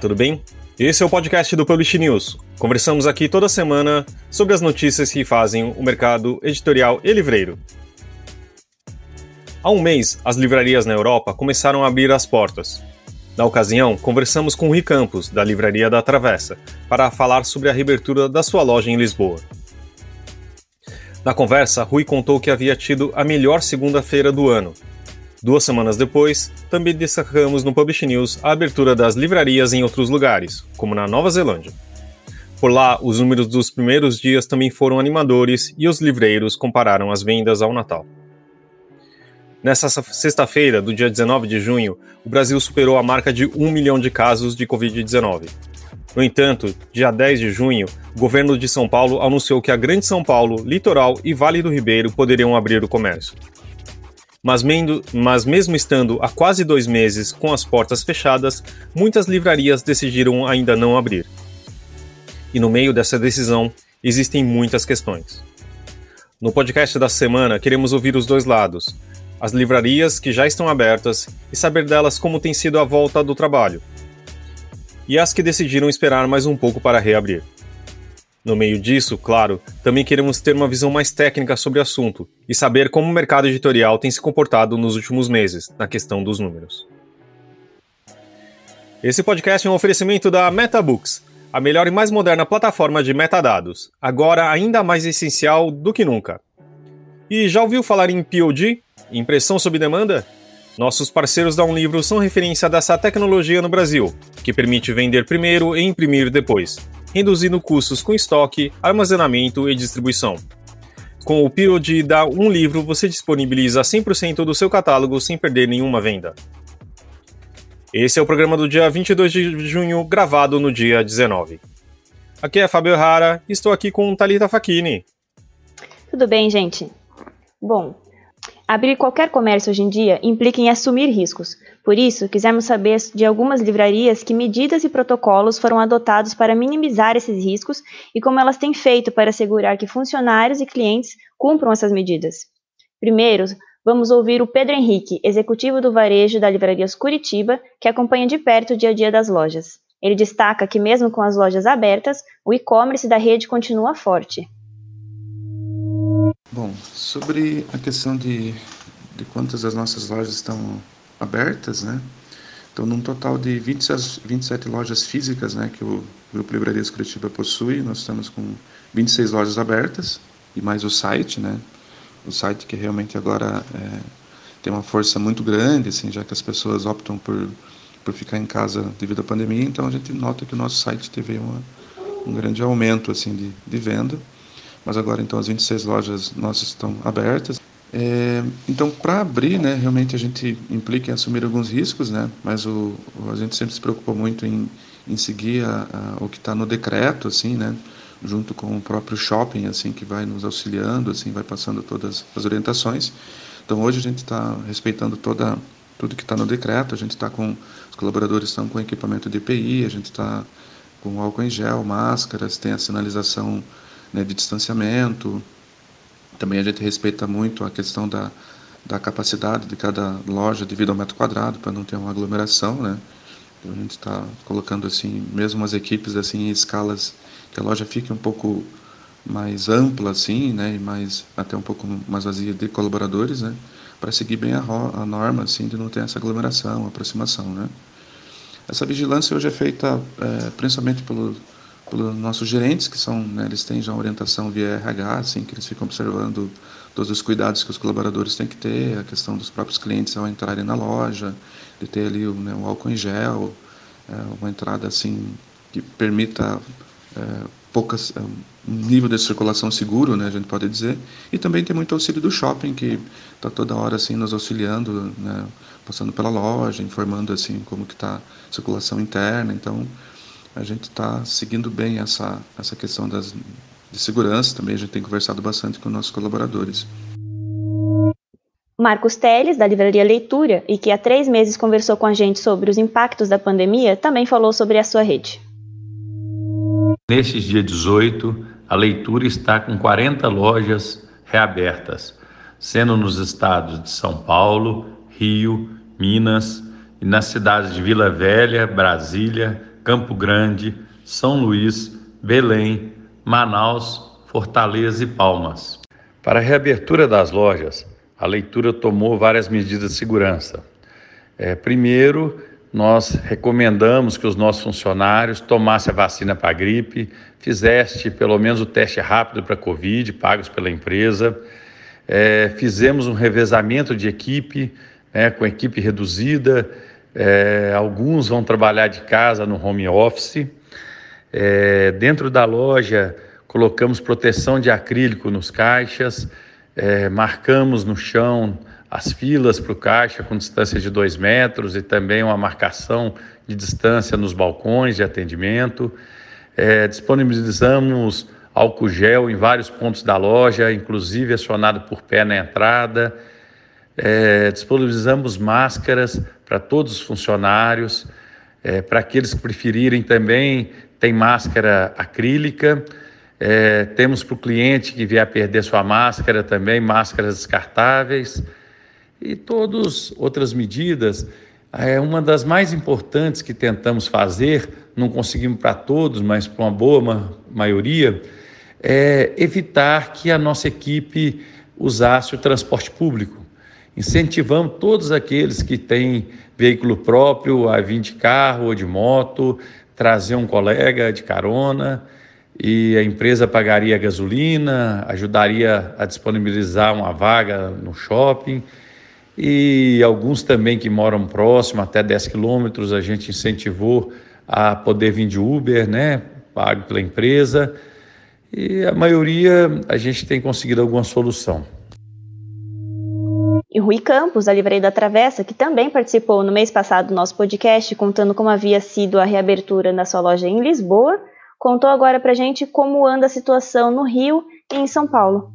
Tudo bem? Esse é o podcast do Publish News. Conversamos aqui toda semana sobre as notícias que fazem o mercado editorial e livreiro. Há um mês, as livrarias na Europa começaram a abrir as portas. Na ocasião, conversamos com Rui Campos, da Livraria da Travessa, para falar sobre a reabertura da sua loja em Lisboa. Na conversa, Rui contou que havia tido a melhor segunda-feira do ano. Duas semanas depois, também destacamos no Publish News a abertura das livrarias em outros lugares, como na Nova Zelândia. Por lá, os números dos primeiros dias também foram animadores e os livreiros compararam as vendas ao Natal. Nessa sexta-feira, do dia 19 de junho, o Brasil superou a marca de 1 milhão de casos de Covid-19. No entanto, dia 10 de junho, o governo de São Paulo anunciou que a Grande São Paulo, Litoral e Vale do Ribeiro poderiam abrir o comércio. Mas, mas, mesmo estando há quase dois meses com as portas fechadas, muitas livrarias decidiram ainda não abrir. E no meio dessa decisão, existem muitas questões. No podcast da semana, queremos ouvir os dois lados, as livrarias que já estão abertas e saber delas como tem sido a volta do trabalho, e as que decidiram esperar mais um pouco para reabrir. No meio disso, claro, também queremos ter uma visão mais técnica sobre o assunto e saber como o mercado editorial tem se comportado nos últimos meses na questão dos números. Esse podcast é um oferecimento da MetaBooks, a melhor e mais moderna plataforma de metadados, agora ainda mais essencial do que nunca. E já ouviu falar em POD? Impressão sob demanda? Nossos parceiros da Um Livro são referência dessa tecnologia no Brasil, que permite vender primeiro e imprimir depois, reduzindo custos com estoque, armazenamento e distribuição. Com o POD da Um Livro, você disponibiliza 100% do seu catálogo sem perder nenhuma venda. Esse é o programa do dia 22 de junho, gravado no dia 19. Aqui é Fábio Rara estou aqui com Talita Facchini. Tudo bem, gente? Bom, Abrir qualquer comércio hoje em dia implica em assumir riscos. Por isso, quisemos saber de algumas livrarias que medidas e protocolos foram adotados para minimizar esses riscos e como elas têm feito para assegurar que funcionários e clientes cumpram essas medidas. Primeiro, vamos ouvir o Pedro Henrique, executivo do varejo da Livrarias Curitiba, que acompanha de perto o dia a dia das lojas. Ele destaca que, mesmo com as lojas abertas, o e-commerce da rede continua forte. Bom, sobre a questão de, de quantas das nossas lojas estão abertas, né? Então, num total de 27, 27 lojas físicas né, que o Grupo Livrarias Curitiba possui, nós estamos com 26 lojas abertas e mais o site, né? O site que realmente agora é, tem uma força muito grande, assim, já que as pessoas optam por, por ficar em casa devido à pandemia, então a gente nota que o nosso site teve uma, um grande aumento assim, de, de venda mas agora então as 26 lojas nossas estão abertas. É, então, para abrir, né, realmente a gente implica em assumir alguns riscos, né, mas o, a gente sempre se preocupa muito em, em seguir a, a, o que está no decreto, assim, né, junto com o próprio shopping, assim, que vai nos auxiliando, assim, vai passando todas as orientações. Então, hoje a gente está respeitando toda tudo que está no decreto, a gente está com os colaboradores estão com equipamento de EPI, a gente está com álcool em gel, máscaras, tem a sinalização né, de distanciamento. Também a gente respeita muito a questão da, da capacidade de cada loja devido ao metro quadrado, para não ter uma aglomeração, né? Então a gente está colocando assim, mesmo as equipes assim em escalas que a loja fique um pouco mais ampla assim, né, e mais até um pouco mais vazia de colaboradores, né, para seguir bem a, a, norma assim de não ter essa aglomeração, aproximação, né. Essa vigilância hoje é feita é, principalmente pelo pelos nossos gerentes, que são, né, eles têm já uma orientação via RH, assim, que eles ficam observando todos os cuidados que os colaboradores têm que ter, a questão dos próprios clientes ao entrarem na loja, de ter ali o, né, álcool em gel, é, uma entrada assim que permita é, poucas é, um nível de circulação seguro, né, a gente pode dizer, e também tem muito auxílio do shopping que está toda hora assim nos auxiliando, né, passando pela loja, informando assim como que está a circulação interna, então a gente está seguindo bem essa, essa questão das, de segurança também, a gente tem conversado bastante com nossos colaboradores. Marcos Teles, da Livraria Leitura, e que há três meses conversou com a gente sobre os impactos da pandemia, também falou sobre a sua rede. Neste dia 18, a leitura está com 40 lojas reabertas, sendo nos estados de São Paulo, Rio, Minas e nas cidades de Vila Velha, Brasília, Campo Grande, São Luís, Belém, Manaus, Fortaleza e Palmas. Para a reabertura das lojas, a leitura tomou várias medidas de segurança. É, primeiro, nós recomendamos que os nossos funcionários tomassem a vacina para a gripe, fizeste pelo menos o teste rápido para a Covid, pagos pela empresa. É, fizemos um revezamento de equipe, né, com equipe reduzida. É, alguns vão trabalhar de casa no home office. É, dentro da loja, colocamos proteção de acrílico nos caixas, é, marcamos no chão as filas para o caixa com distância de dois metros e também uma marcação de distância nos balcões de atendimento. É, disponibilizamos álcool gel em vários pontos da loja, inclusive acionado por pé na entrada. É, disponibilizamos máscaras para todos os funcionários. É, para aqueles que preferirem também, tem máscara acrílica. É, temos para o cliente que vier perder sua máscara também, máscaras descartáveis e todas outras medidas. É uma das mais importantes que tentamos fazer, não conseguimos para todos, mas para uma boa maioria, é evitar que a nossa equipe usasse o transporte público. Incentivamos todos aqueles que têm veículo próprio a vir de carro ou de moto, trazer um colega de carona e a empresa pagaria a gasolina, ajudaria a disponibilizar uma vaga no shopping e alguns também que moram próximo, até 10 quilômetros, a gente incentivou a poder vir de Uber, né, pago pela empresa, e a maioria a gente tem conseguido alguma solução. Rui Campos, da Livraria da Travessa, que também participou no mês passado do nosso podcast, contando como havia sido a reabertura da sua loja em Lisboa, contou agora pra gente como anda a situação no Rio e em São Paulo.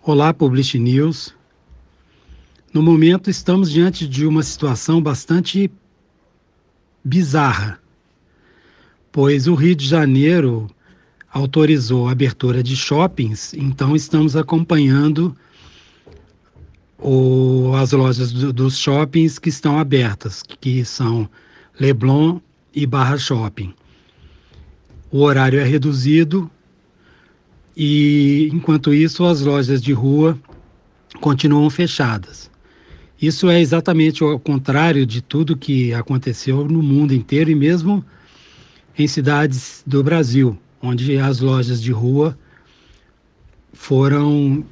Olá, Publish News. No momento, estamos diante de uma situação bastante bizarra, pois o Rio de Janeiro autorizou a abertura de shoppings, então estamos acompanhando o, as lojas do, dos shoppings que estão abertas, que são Leblon e Barra Shopping. O horário é reduzido e, enquanto isso, as lojas de rua continuam fechadas. Isso é exatamente o contrário de tudo que aconteceu no mundo inteiro e mesmo em cidades do Brasil, onde as lojas de rua foram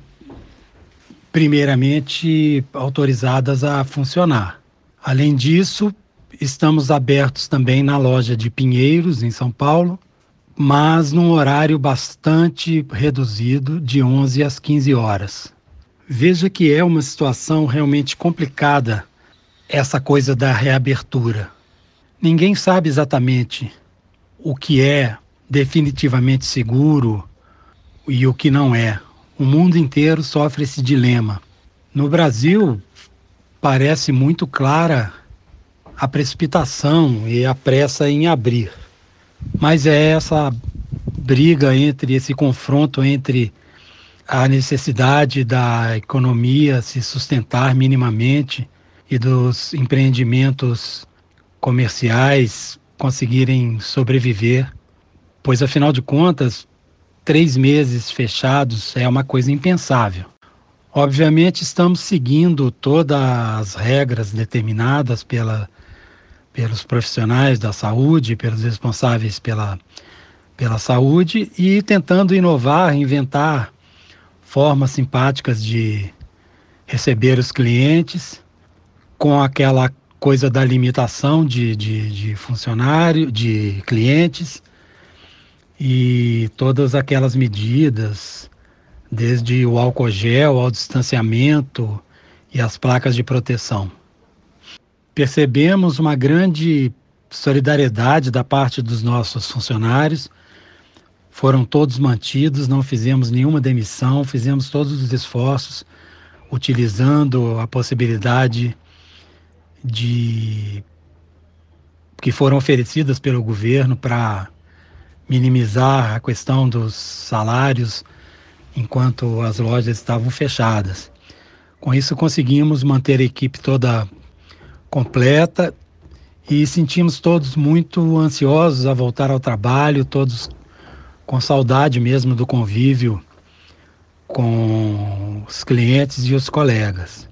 primeiramente autorizadas a funcionar. Além disso, estamos abertos também na loja de Pinheiros, em São Paulo, mas num horário bastante reduzido, de 11 às 15 horas. Veja que é uma situação realmente complicada essa coisa da reabertura. Ninguém sabe exatamente o que é definitivamente seguro e o que não é. O mundo inteiro sofre esse dilema. No Brasil, parece muito clara a precipitação e a pressa em abrir. Mas é essa briga entre esse confronto entre a necessidade da economia se sustentar minimamente e dos empreendimentos comerciais conseguirem sobreviver, pois afinal de contas, três meses fechados é uma coisa impensável. Obviamente, estamos seguindo todas as regras determinadas pela, pelos profissionais da saúde, pelos responsáveis pela, pela saúde e tentando inovar, inventar formas simpáticas de receber os clientes, com aquela coisa da limitação de, de, de funcionário, de clientes, e todas aquelas medidas, desde o álcool gel ao distanciamento e as placas de proteção. Percebemos uma grande solidariedade da parte dos nossos funcionários foram todos mantidos, não fizemos nenhuma demissão, fizemos todos os esforços utilizando a possibilidade de que foram oferecidas pelo governo para minimizar a questão dos salários enquanto as lojas estavam fechadas. Com isso conseguimos manter a equipe toda completa e sentimos todos muito ansiosos a voltar ao trabalho, todos com saudade mesmo do convívio com os clientes e os colegas.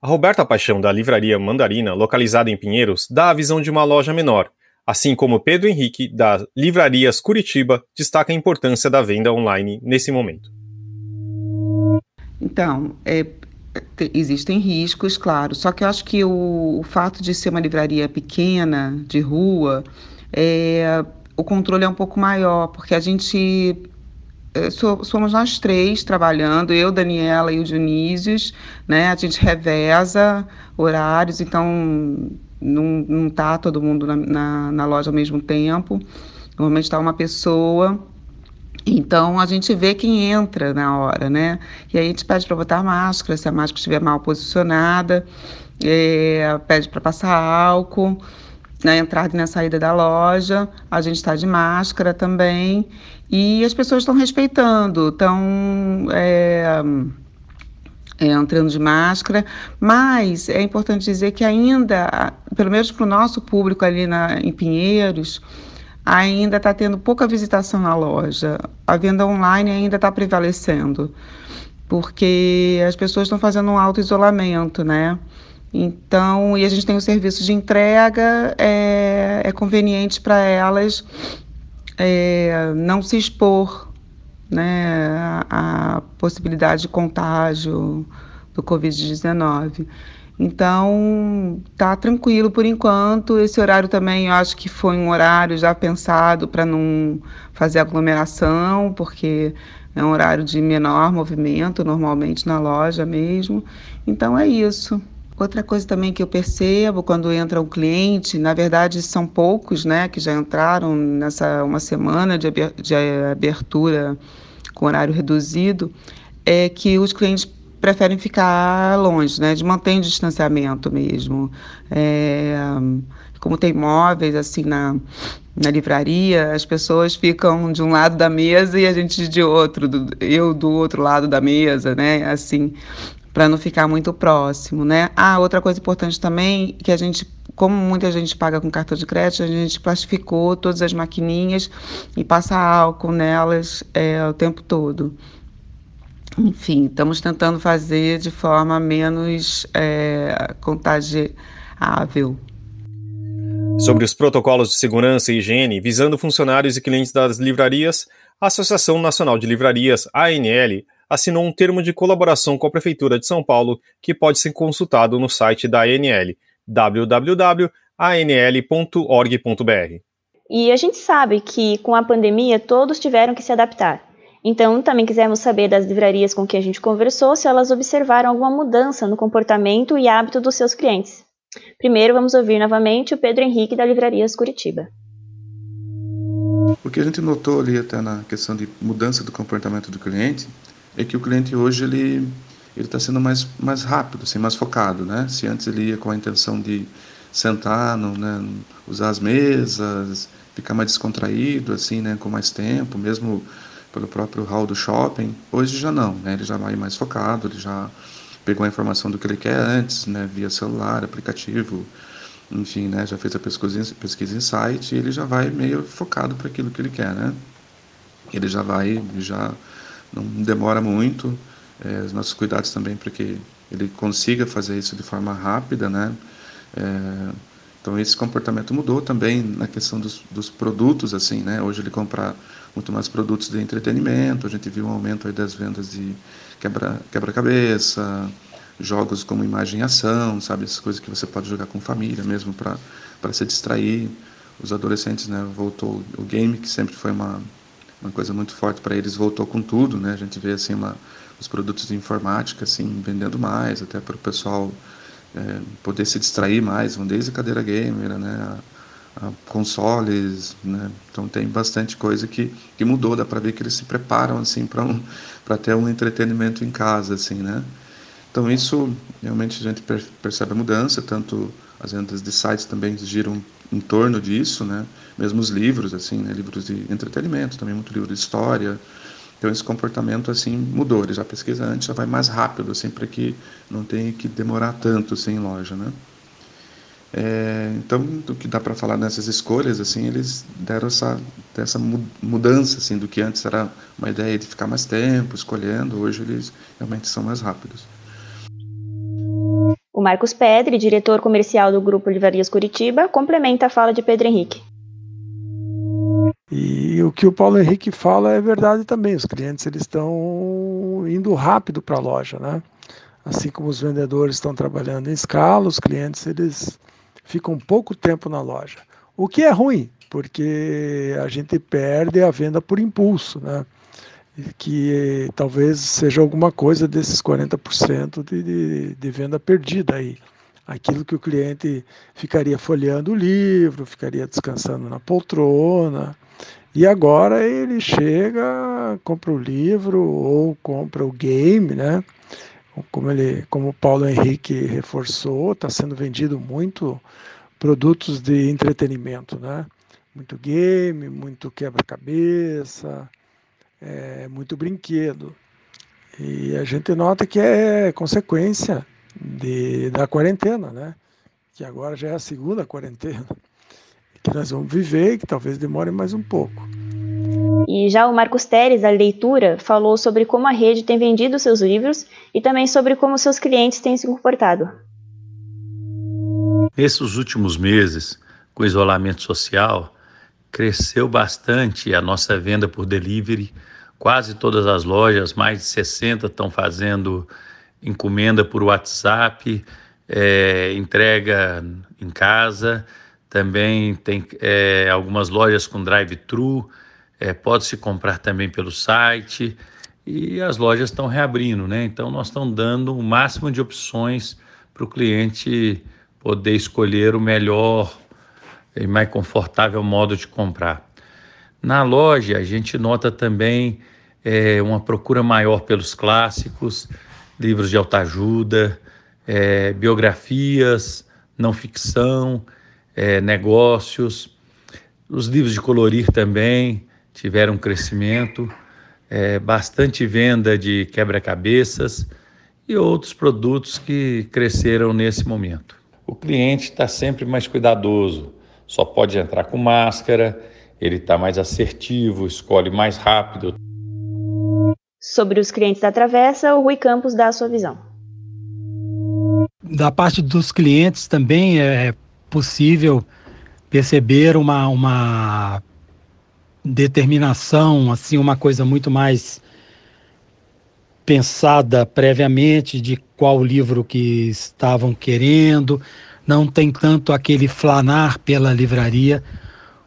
A Roberta Paixão, da Livraria Mandarina, localizada em Pinheiros, dá a visão de uma loja menor, assim como Pedro Henrique, da Livrarias Curitiba, destaca a importância da venda online nesse momento. Então, é, existem riscos, claro, só que eu acho que o, o, fato de ser uma livraria pequena, de rua, é, o controle é um pouco maior, porque a gente é, somos nós três trabalhando, eu, Daniela e o Dionísio, né? A gente reveza horários, então não, não tá todo mundo na, na, na loja ao mesmo tempo. Normalmente está uma pessoa. Então a gente vê quem entra na hora, né? E aí a gente pede para botar máscara, se a máscara estiver mal posicionada, é, pede para passar álcool na entrada e na saída da loja. A gente está de máscara também. E as pessoas estão respeitando, estão é, é, entrando de máscara, mas é importante dizer que ainda, pelo menos para o nosso público ali na, em Pinheiros, ainda está tendo pouca visitação na loja. A venda online ainda está prevalecendo, porque as pessoas estão fazendo um auto-isolamento, né? Então, e a gente tem o serviço de entrega, é, é conveniente para elas é, não se expor né, à, possibilidade de contágio do Covid-19. Então, tá tranquilo por enquanto. Esse horário também eu acho que foi um horário já pensado para não fazer aglomeração, porque é um horário de menor movimento normalmente na loja mesmo. Então é isso. Outra coisa também que eu percebo quando entra um cliente, na verdade são poucos, né, que já entraram nessa uma semana de abertura com horário reduzido, é que os clientes preferem ficar longe, né, de manter o distanciamento mesmo. É, como tem móveis assim na, na livraria, as pessoas ficam de um lado da mesa e a gente de outro, do, eu do outro lado da mesa, né? Assim, para não ficar muito próximo, né? Ah, outra coisa importante também que a gente como muita gente paga com cartão de crédito, a gente plastificou todas as maquininhas e passa álcool nelas é, o tempo todo. Enfim, estamos tentando fazer de forma menos é, contagiável. Sobre os protocolos de segurança e higiene visando funcionários e clientes das livrarias, a Associação Nacional de Livrarias, ANL, assinou um termo de colaboração com a Prefeitura de São Paulo, que pode ser consultado no site da ANL, www.anl.org.br. E a gente sabe que com a pandemia todos tiveram que se adaptar. Então, também quisemos saber das livrarias com que a gente conversou se elas observaram alguma mudança no comportamento e hábito dos seus clientes. Primeiro, vamos ouvir novamente o Pedro Henrique da Livrarias Curitiba. O que a gente notou ali até na questão de mudança do comportamento do cliente é que o cliente hoje ele ele está sendo mais mais rápido, assim, mais focado, né? Se antes ele ia com a intenção de sentar, no, né, usar as mesas, ficar mais descontraído, assim, né, com mais tempo, mesmo pelo próprio hall do shopping, hoje já não, né? Ele já vai mais focado, ele já pegou a informação do que ele quer antes, né, via celular, aplicativo, enfim, né, já fez a pesquisa, pesquisa em site e ele já vai meio focado para aquilo que ele quer, né? Ele já vai, já não demora muito. É, os nossos cuidados também para que ele consiga fazer isso de forma rápida, né? É, então esse comportamento mudou também na questão dos, dos, produtos, assim, né? Hoje ele compra muito mais produtos de entretenimento. A gente viu um aumento aí das vendas de quebra quebra-cabeça, jogos como imagem e ação, sabe? Essas coisas que você pode jogar com família mesmo para se distrair. Os adolescentes, né? Voltou o game que sempre foi uma uma coisa muito forte para eles voltou com tudo, né? A gente vê assim uma, os produtos de informática assim vendendo mais, até para o pessoal é, poder se distrair mais, vão desde a cadeira gamer, né? A, a consoles, né? Então tem bastante coisa que, que mudou, dá para ver que eles se preparam assim para um, para ter um entretenimento em casa, assim, né? Então isso realmente a gente percebe a mudança, tanto as vendas de sites também giram em torno disso, né? Mesmo os livros, assim, né? livros de entretenimento, também muito livro de história. Então esse comportamento assim mudou. Ele já pesquisa antes, já vai mais rápido, assim, para que não tenha que demorar tanto assim, loja, né? É, então, do que dá para falar nessas escolhas, assim, eles deram essa, essa mudança, assim, do que antes era uma ideia de ficar mais tempo escolhendo, hoje eles realmente são mais rápidos. O Marcos Pedre, diretor comercial do Grupo Livrarias Curitiba, complementa a fala de Pedro Henrique. E o que o Paulo Henrique fala é verdade também. Os clientes eles estão indo rápido para a loja, né? Assim como os vendedores estão trabalhando em escala, os clientes eles ficam pouco tempo na loja. O que é ruim, porque a gente perde a venda por impulso, né? que talvez seja alguma coisa desses 40% de, de, de venda perdida aí. Aquilo que o cliente ficaria folheando o livro, ficaria descansando na poltrona, e agora ele chega, compra o livro ou compra o game, né? Como, ele, como o Paulo Henrique reforçou, está sendo vendido muito produtos de entretenimento, né? Muito game, muito quebra-cabeça, é, muito brinquedo. E a gente nota que é consequência de, da quarentena, né? Que agora já é a segunda quarentena que nós vamos viver e que talvez demore mais um pouco. E já o Marcos Teres, da leitura, falou sobre como a rede tem vendido seus livros e também sobre como seus clientes têm se comportado. Nesses últimos meses, com o isolamento social, cresceu bastante a nossa venda por delivery Quase todas as lojas, mais de 60, estão fazendo encomenda por WhatsApp, é, entrega em casa. Também tem é, algumas lojas com drive-thru, é, pode-se comprar também pelo site. E as lojas estão reabrindo, né? Então, nós estamos dando o máximo de opções para o cliente poder escolher o melhor e mais confortável modo de comprar. Na loja, a gente nota também é, uma procura maior pelos clássicos, livros de autoajuda, é, biografias, não ficção, é, negócios. Os livros de colorir também tiveram um crescimento, é, bastante venda de quebra-cabeças e outros produtos que cresceram nesse momento. O cliente está sempre mais cuidadoso, só pode entrar com máscara ele está mais assertivo, escolhe mais rápido. Sobre os clientes da Travessa, o Rui Campos dá a sua visão. Da parte dos clientes também é possível perceber uma, uma determinação, assim, uma coisa muito mais pensada previamente de qual livro que estavam querendo, não tem tanto aquele flanar pela livraria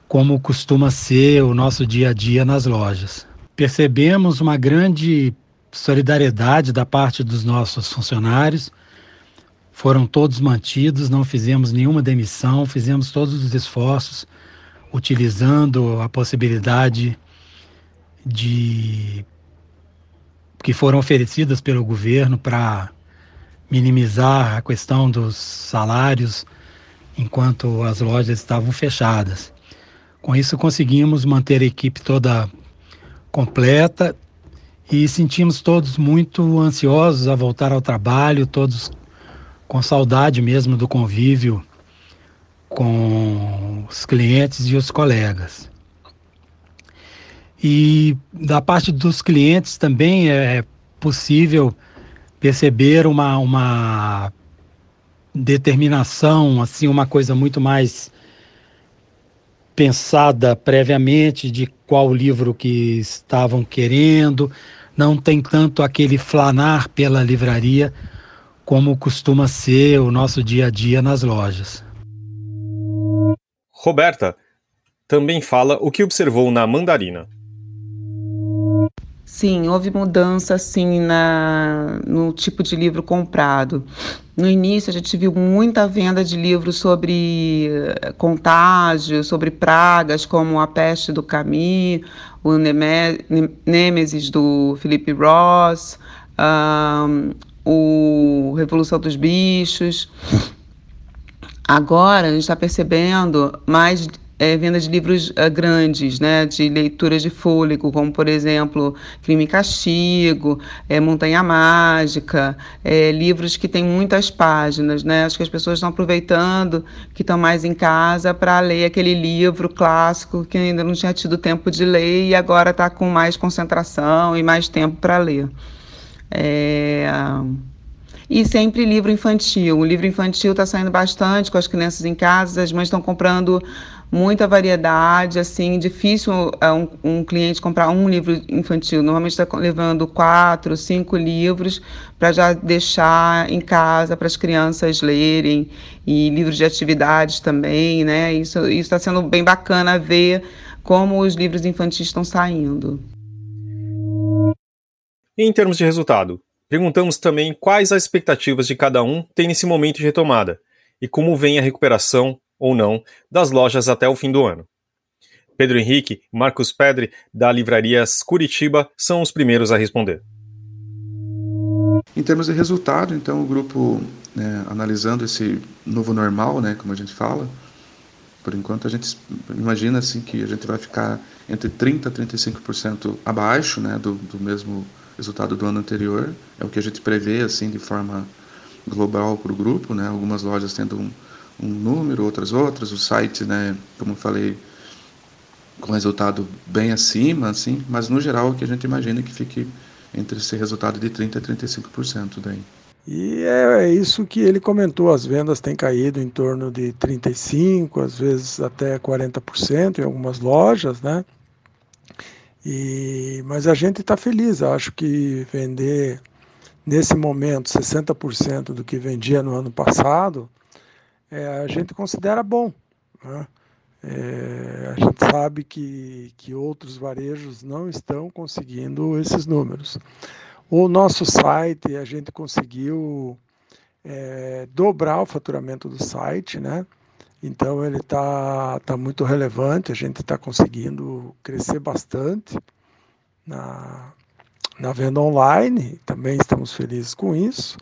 como costuma ser o nosso dia a dia nas lojas. Percebemos uma grande solidariedade da parte dos nossos funcionários. Foram todos mantidos, não fizemos nenhuma demissão, fizemos todos os esforços utilizando a possibilidade de que foram oferecidas pelo governo para minimizar a questão dos salários enquanto as lojas estavam fechadas. Com isso, conseguimos manter a equipe toda completa e sentimos todos muito ansiosos a voltar ao trabalho, todos com saudade mesmo do convívio com os clientes e os colegas. E da parte dos clientes também é possível perceber uma, uma determinação, assim, uma coisa muito mais pensada previamente de qual livro que estavam querendo, não tem tanto aquele flanar pela livraria como costuma ser o nosso dia a dia nas lojas. Roberta também fala o que observou na mandarina. Sim, houve mudança sim na, no tipo de livro comprado. No início a gente viu muita venda de livros sobre eh, contágio, sobre pragas, como A Peste do Camus, o Nêmesis do Philip Ross, um, o Revolução dos Bichos. Agora a gente está percebendo mais é, venda de livros uh, grandes, né, de leituras de fôlego, como por exemplo Crime e Castigo, é, Montanha Mágica, é, livros que têm muitas páginas, né? Acho que as pessoas estão aproveitando que estão mais em casa para ler aquele livro clássico que ainda não tinha tido tempo de ler e agora está com mais concentração e mais tempo para ler. É... E sempre livro infantil. O livro infantil está saindo bastante com as crianças em casa, as mães estão comprando muita variedade, assim, difícil é, um, um cliente comprar um livro infantil. Normalmente está levando quatro, cinco livros para já deixar em casa para as crianças lerem e livros de atividades também, né? Isso está sendo bem bacana ver como os livros infantis estão saindo. Em termos de resultado, perguntamos também quais as expectativas de cada um tem nesse momento de retomada e como vem a recuperação ou não, das lojas até o fim do ano. Pedro Henrique e Marcos Pedre, da Livrarias Curitiba, são os primeiros a responder. Em termos de resultado, então, o grupo, né, analisando esse novo normal, né, como a gente fala, por enquanto a gente imagina assim que a gente vai ficar entre 30% a 35% abaixo né, do, do mesmo resultado do ano anterior. É o que a gente prevê assim de forma global para o grupo, né, algumas lojas tendo um, um número, outras outras, o site, né, como eu falei, com resultado bem acima, assim, mas no geral o que a gente imagina é que fique entre esse resultado de 30% a 35% daí. E é, é isso que ele comentou, as vendas têm caído em torno de 35%, às vezes até 40% em algumas lojas, né? E, mas a gente está feliz, acho que vender nesse momento 60% do que vendia no ano passado é, a gente considera bom. Né? É, a gente sabe que, que outros varejos não estão conseguindo esses números. O nosso site, a gente conseguiu é, dobrar o faturamento do site, né? Então ele está tá muito relevante, a gente está conseguindo crescer bastante na, na venda online, também estamos felizes com isso.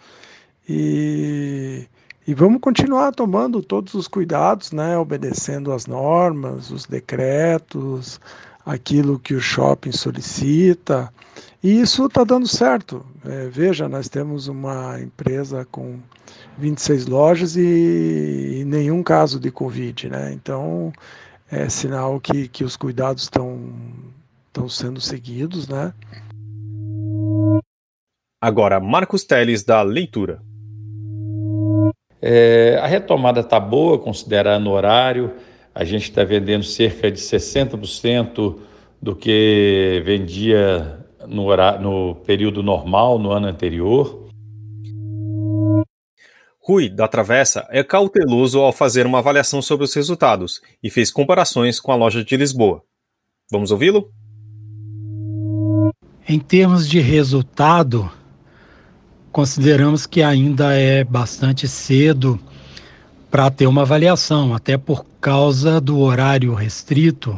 E e vamos continuar tomando todos os cuidados, né, obedecendo as normas, os decretos, aquilo que o shopping solicita. E isso está dando certo. É, veja, nós temos uma empresa com 26 lojas e, e nenhum caso de Covid, né? Então é sinal que, que os cuidados estão estão sendo seguidos, né? Agora, Marcos Teles da Leitura. É, a retomada está boa, considerando o horário. A gente está vendendo cerca de 60% do que vendia no, horário, no período normal, no ano anterior. Rui, da Travessa, é cauteloso ao fazer uma avaliação sobre os resultados e fez comparações com a loja de Lisboa. Vamos ouvi-lo? Em termos de resultado, consideramos que ainda é bastante cedo para ter uma avaliação, até por causa do horário restrito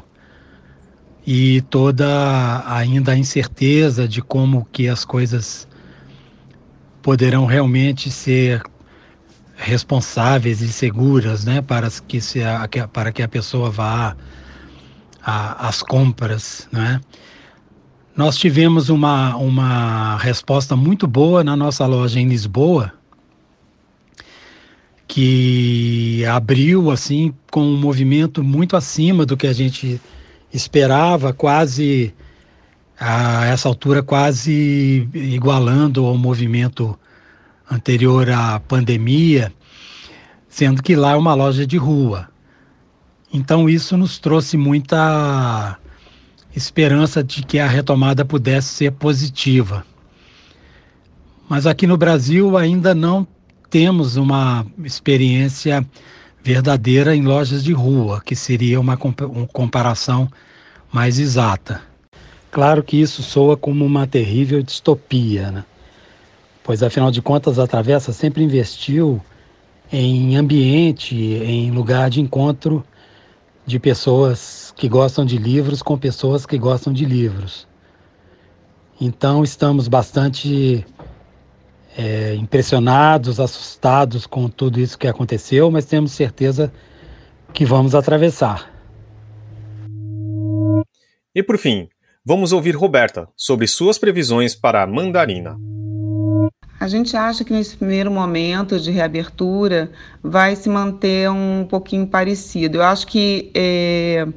e toda ainda a incerteza de como que as coisas poderão realmente ser responsáveis e seguras, né, para que se a, para que a pessoa vá às compras, né? Nós tivemos uma, uma resposta muito boa na nossa loja em Lisboa, que abriu assim com um movimento muito acima do que a gente esperava, quase a essa altura quase igualando ao movimento anterior à pandemia, sendo que lá é uma loja de rua. Então isso nos trouxe muita esperança de que a retomada pudesse ser positiva. Mas aqui no Brasil ainda não temos uma experiência verdadeira em lojas de rua, que seria uma, comparação mais exata. Claro que isso soa como uma terrível distopia, né? pois afinal de contas a Travessa sempre investiu em ambiente, em lugar de encontro de pessoas que gostam de livros com pessoas que gostam de livros. Então estamos bastante é, impressionados, assustados com tudo isso que aconteceu, mas temos certeza que vamos atravessar. E por fim, vamos ouvir Roberta sobre suas previsões para a mandarina. A gente acha que nesse primeiro momento de reabertura vai se manter um pouquinho parecido. Eu acho que é,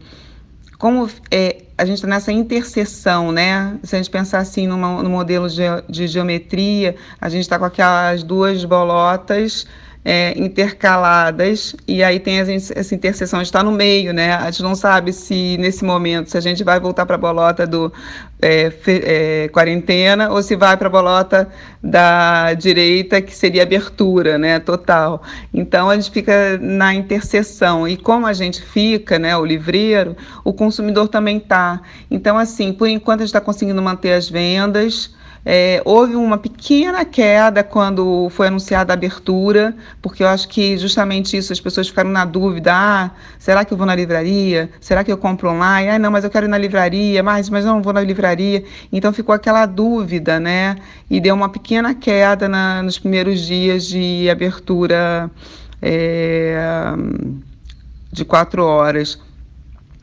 como é, a gente está nessa interseção, né? Se a gente pensar assim numa, no modelo de, de geometria, a gente está com aquelas duas bolotas é, intercaladas, e aí tem gente, essa interseção, está no meio, né? A gente não sabe se nesse momento, se a gente vai voltar para a bolota do é, fe, é, quarentena ou se vai para a bolota da direita, que seria abertura, né? Total. Então a gente fica na interseção, e como a gente fica, né? O livreiro, o consumidor também está. Então, assim, por enquanto a gente está conseguindo manter as vendas. É, houve uma pequena queda quando foi anunciada a abertura, porque eu acho que justamente isso, as pessoas ficaram na dúvida: ah, será que eu vou na livraria? Será que eu compro online? Ah, não, mas eu quero ir na livraria, mas, mas não vou na livraria. Então ficou aquela dúvida, né? E deu uma pequena queda na, nos primeiros dias de abertura é, de quatro horas.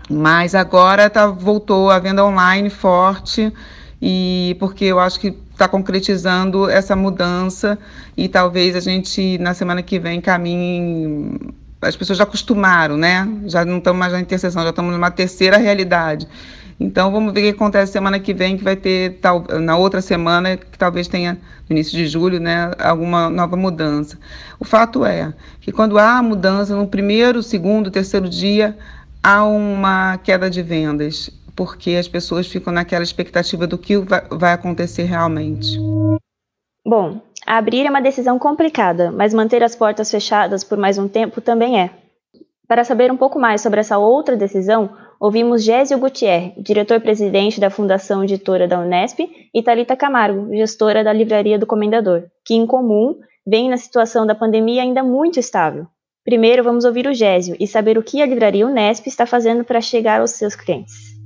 Mas agora tá, voltou a venda online forte e porque eu acho que está concretizando essa mudança e talvez a gente na semana que vem caminhe as pessoas já acostumaram, né? Já não estamos mais na interseção, já estamos numa terceira realidade. Então vamos ver o que acontece semana que vem, que vai ter tal, na outra semana, que talvez tenha no início de julho, né, alguma nova mudança. O fato é que quando há mudança no primeiro, segundo, terceiro dia, há uma queda de vendas porque as pessoas ficam naquela expectativa do que vai acontecer realmente. Bom, abrir é uma decisão complicada, mas manter as portas fechadas por mais um tempo também é. Para saber um pouco mais sobre essa outra decisão, ouvimos Gésio Gutierre, diretor-presidente da Fundação Editora da Unesp, e Talita Camargo, gestora da Livraria do Comendador, que em comum vem na situação da pandemia ainda muito estável. Primeiro, vamos ouvir o Gésio e saber o que a Livraria Unesp está fazendo para chegar aos seus clientes.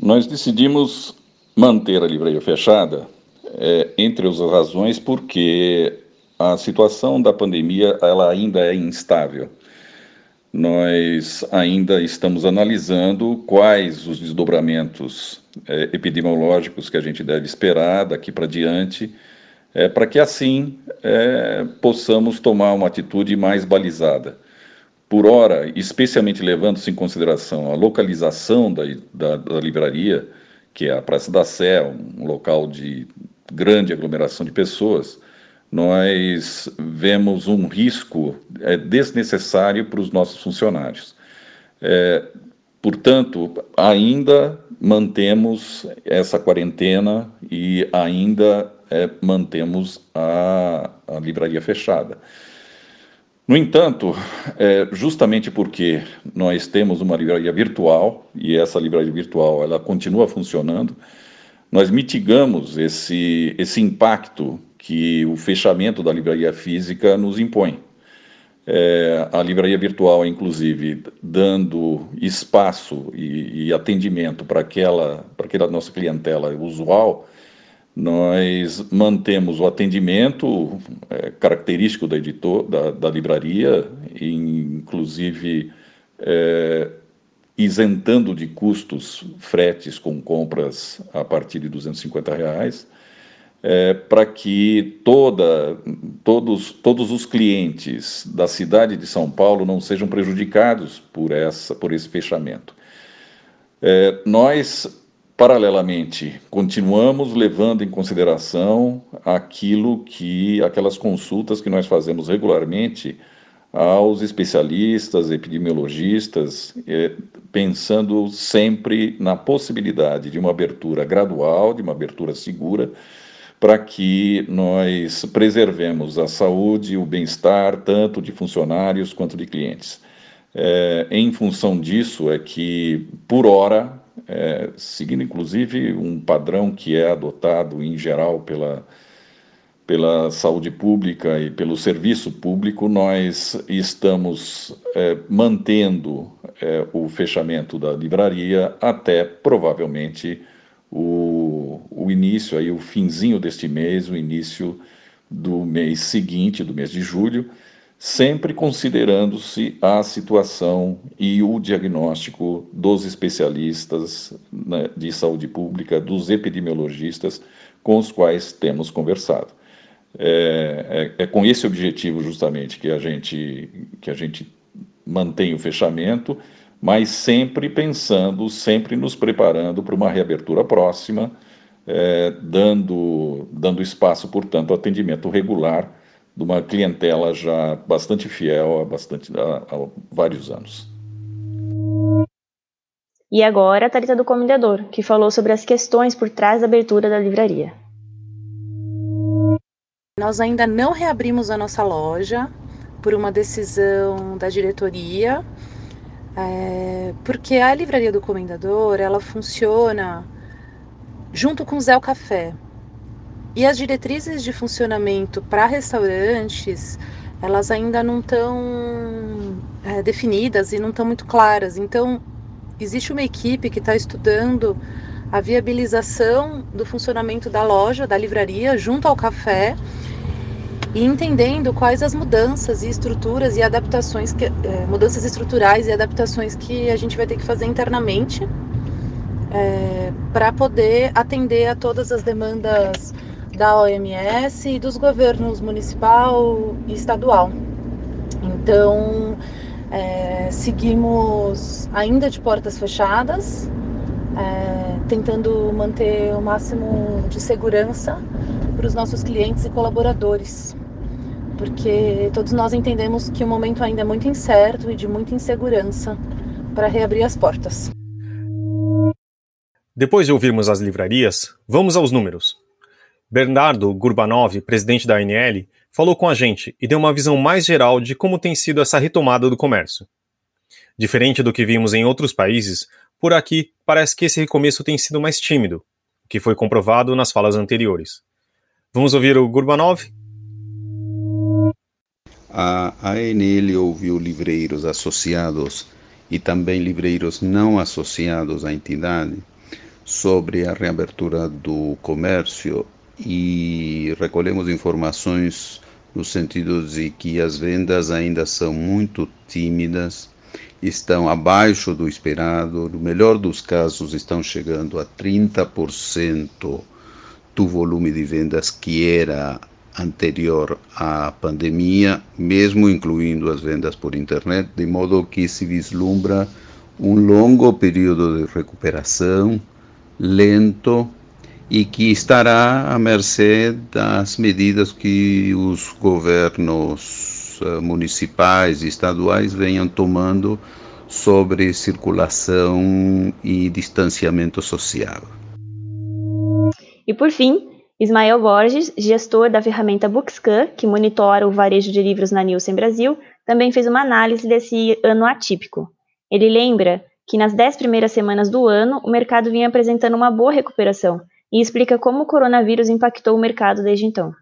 Nós decidimos manter a livraria fechada, é, entre as razões porque a situação da pandemia ela ainda é instável. Nós ainda estamos analisando quais os desdobramentos é, epidemiológicos que a gente deve esperar daqui para diante, é, para que assim é, possamos tomar uma atitude mais balizada por hora, especialmente levando-se em consideração a localização da, da, da, livraria, que é a Praça da Sé, um local de grande aglomeração de pessoas, nós vemos um risco é, desnecessário para os nossos funcionários. É, portanto, ainda mantemos essa quarentena e ainda é, mantemos a, a livraria fechada. No entanto, é, justamente porque nós temos uma livraria virtual e essa livraria virtual ela continua funcionando, nós mitigamos esse, esse impacto que o fechamento da livraria física nos impõe. É, a livraria virtual, inclusive, dando espaço e, e atendimento para aquela, para aquela nossa clientela usual, nós mantemos o atendimento é, característico da, editor, da, da livraria, inclusive é, isentando de custos fretes com compras a partir de 250 reais, é, para que toda, todos, todos os clientes da cidade de São Paulo não sejam prejudicados por, essa, por esse fechamento. É, nós Paralelamente, continuamos levando em consideração aquilo que aquelas consultas que nós fazemos regularmente aos especialistas, epidemiologistas, eh, pensando sempre na possibilidade de uma abertura gradual, de uma abertura segura, para que nós preservemos a saúde e o bem-estar tanto de funcionários quanto de clientes. É, em função disso, é que, por hora, é, seguindo inclusive um padrão que é adotado em geral pela, pela saúde pública e pelo serviço público, nós estamos é, mantendo é, o fechamento da livraria até provavelmente o, o início, aí, o finzinho deste mês, o início do mês seguinte, do mês de julho, sempre considerando-se a situação e o diagnóstico dos especialistas né, de saúde pública, dos epidemiologistas com os quais temos conversado. É, é, é, com esse objetivo justamente que a gente que a gente mantém o fechamento, mas sempre pensando, sempre nos preparando para uma reabertura próxima, é, dando dando espaço, portanto, ao atendimento regular de uma clientela já bastante fiel há bastante há, há vários anos. E agora a Thalita do Comendador, que falou sobre as questões por trás da abertura da livraria. Nós ainda não reabrimos a nossa loja por uma decisão da diretoria, é, porque a livraria do Comendador ela funciona junto com o Zé Café. E as diretrizes de funcionamento para restaurantes, elas ainda não estão é, definidas e não estão muito claras. Então, existe uma equipe que está estudando a viabilização do funcionamento da loja, da livraria, junto ao café e entendendo quais as mudanças e estruturas e adaptações, que, é, mudanças estruturais e adaptações que a gente vai ter que fazer internamente é, para poder atender a todas as demandas da OMS e dos governos municipal e estadual. Então, é, seguimos ainda de portas fechadas, é, tentando manter o máximo de segurança para os nossos clientes e colaboradores, porque todos nós entendemos que o momento ainda é muito incerto e de muita insegurança para reabrir as portas. Depois de ouvirmos as livrarias, vamos aos números. Bernardo Gurbanov, presidente da ANL, falou com a gente e deu uma visão mais geral de como tem sido essa retomada do comércio. Diferente do que vimos em outros países, por aqui parece que esse recomeço tem sido mais tímido, o que foi comprovado nas falas anteriores. Vamos ouvir o Gurbanov? A ANL ouviu livreiros associados e também livreiros não associados à entidade sobre a reabertura do comércio e recolhemos informações no sentido de que as vendas ainda são muito tímidas, estão abaixo do esperado, no melhor dos casos, estão chegando a 30% do volume de vendas que era anterior à pandemia, mesmo incluindo as vendas por internet, de modo que se vislumbra um longo período de recuperação, lento, e que estará à mercê das medidas que os governos eh, municipais e estaduais venham tomando sobre circulação e distanciamento social. E por fim, Ismael Borges, gestor da ferramenta Bookscan, que monitora o varejo de livros na Nielsen Brasil, também fez uma análise desse ano atípico. Ele lembra que nas dez primeiras semanas do ano o mercado vinha apresentando uma boa recuperação, e explica como o coronavírus impactou o mercado desde então.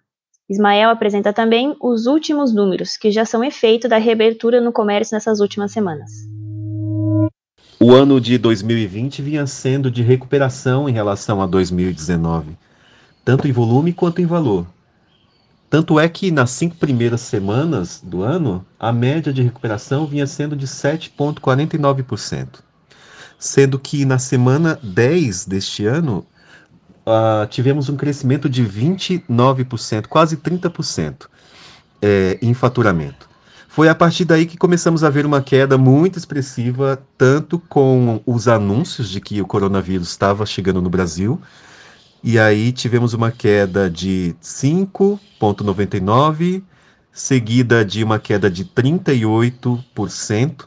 Ismael apresenta também os últimos números, que já são efeito da reabertura no comércio nessas últimas semanas. O ano de 2020 vinha sendo de recuperação em relação a 2019, tanto em volume quanto em valor. Tanto é que nas cinco primeiras semanas do ano, a média de recuperação vinha sendo de 7,49%, sendo que na semana 10 deste ano, uh, tivemos um crescimento de 29%, quase 30% é, em faturamento. Foi a partir daí que começamos a ver uma queda muito expressiva, tanto com os anúncios de que o coronavírus estava chegando no Brasil, e aí tivemos uma queda de 5,99%, seguida de uma queda de 38%,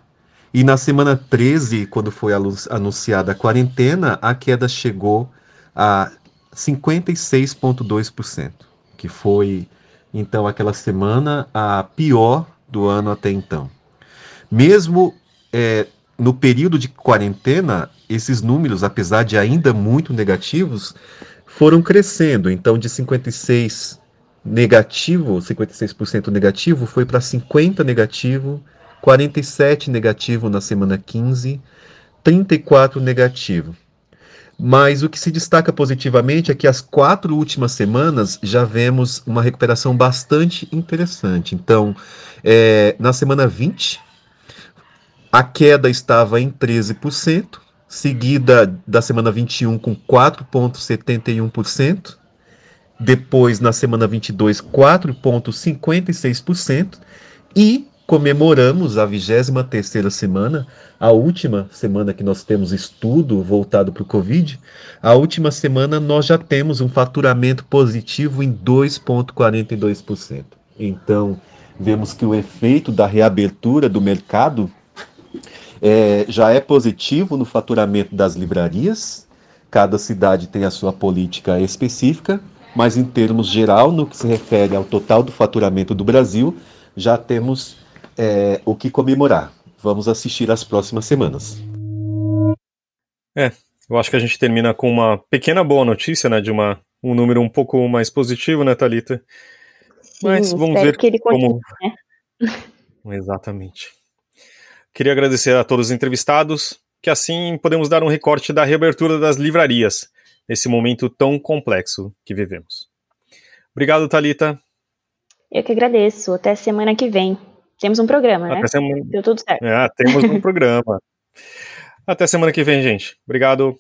e na semana 13, quando foi anunciada a quarentena, a queda chegou a 56,2%, que foi então aquela semana a pior do ano até então. Mesmo é, no período de quarentena, esses números, apesar de ainda muito negativos, foram crescendo. Então, de 56 negativo, 56% negativo, foi para 50 negativo, 47 negativo na semana 15, 34 negativo. Mas o que se destaca positivamente é que as quatro últimas semanas já vemos uma recuperação bastante interessante. Então, é, na semana 20, a queda estava em 13%, seguida da semana 21 com 4,71%, depois na semana 22, 4,56%, e comemoramos a 23 terceira semana, a última semana que nós temos estudo voltado para o Covid, a última semana nós já temos um faturamento positivo em 2,42%. Então, vemos que o efeito da reabertura do mercado é, já é positivo no faturamento das livrarias. Cada cidade tem a sua política específica, mas em termos geral, no que se refere ao total do faturamento do Brasil, já temos é, o que comemorar. Vamos assistir às próximas semanas. É, eu acho que a gente termina com uma pequena boa notícia, né? De uma, um número um pouco mais positivo, né, Thalita? Mas Sim, vamos ver que ele continue, como. né? Exatamente. Queria agradecer a todos os entrevistados, que assim podemos dar um recorte da reabertura das livrarias, nesse momento tão complexo que vivemos. Obrigado, Thalita. Eu que agradeço. Até semana que vem. Temos um programa, né? Até semana... Deu tudo certo. É, temos um programa. Até semana que vem, gente. Obrigado.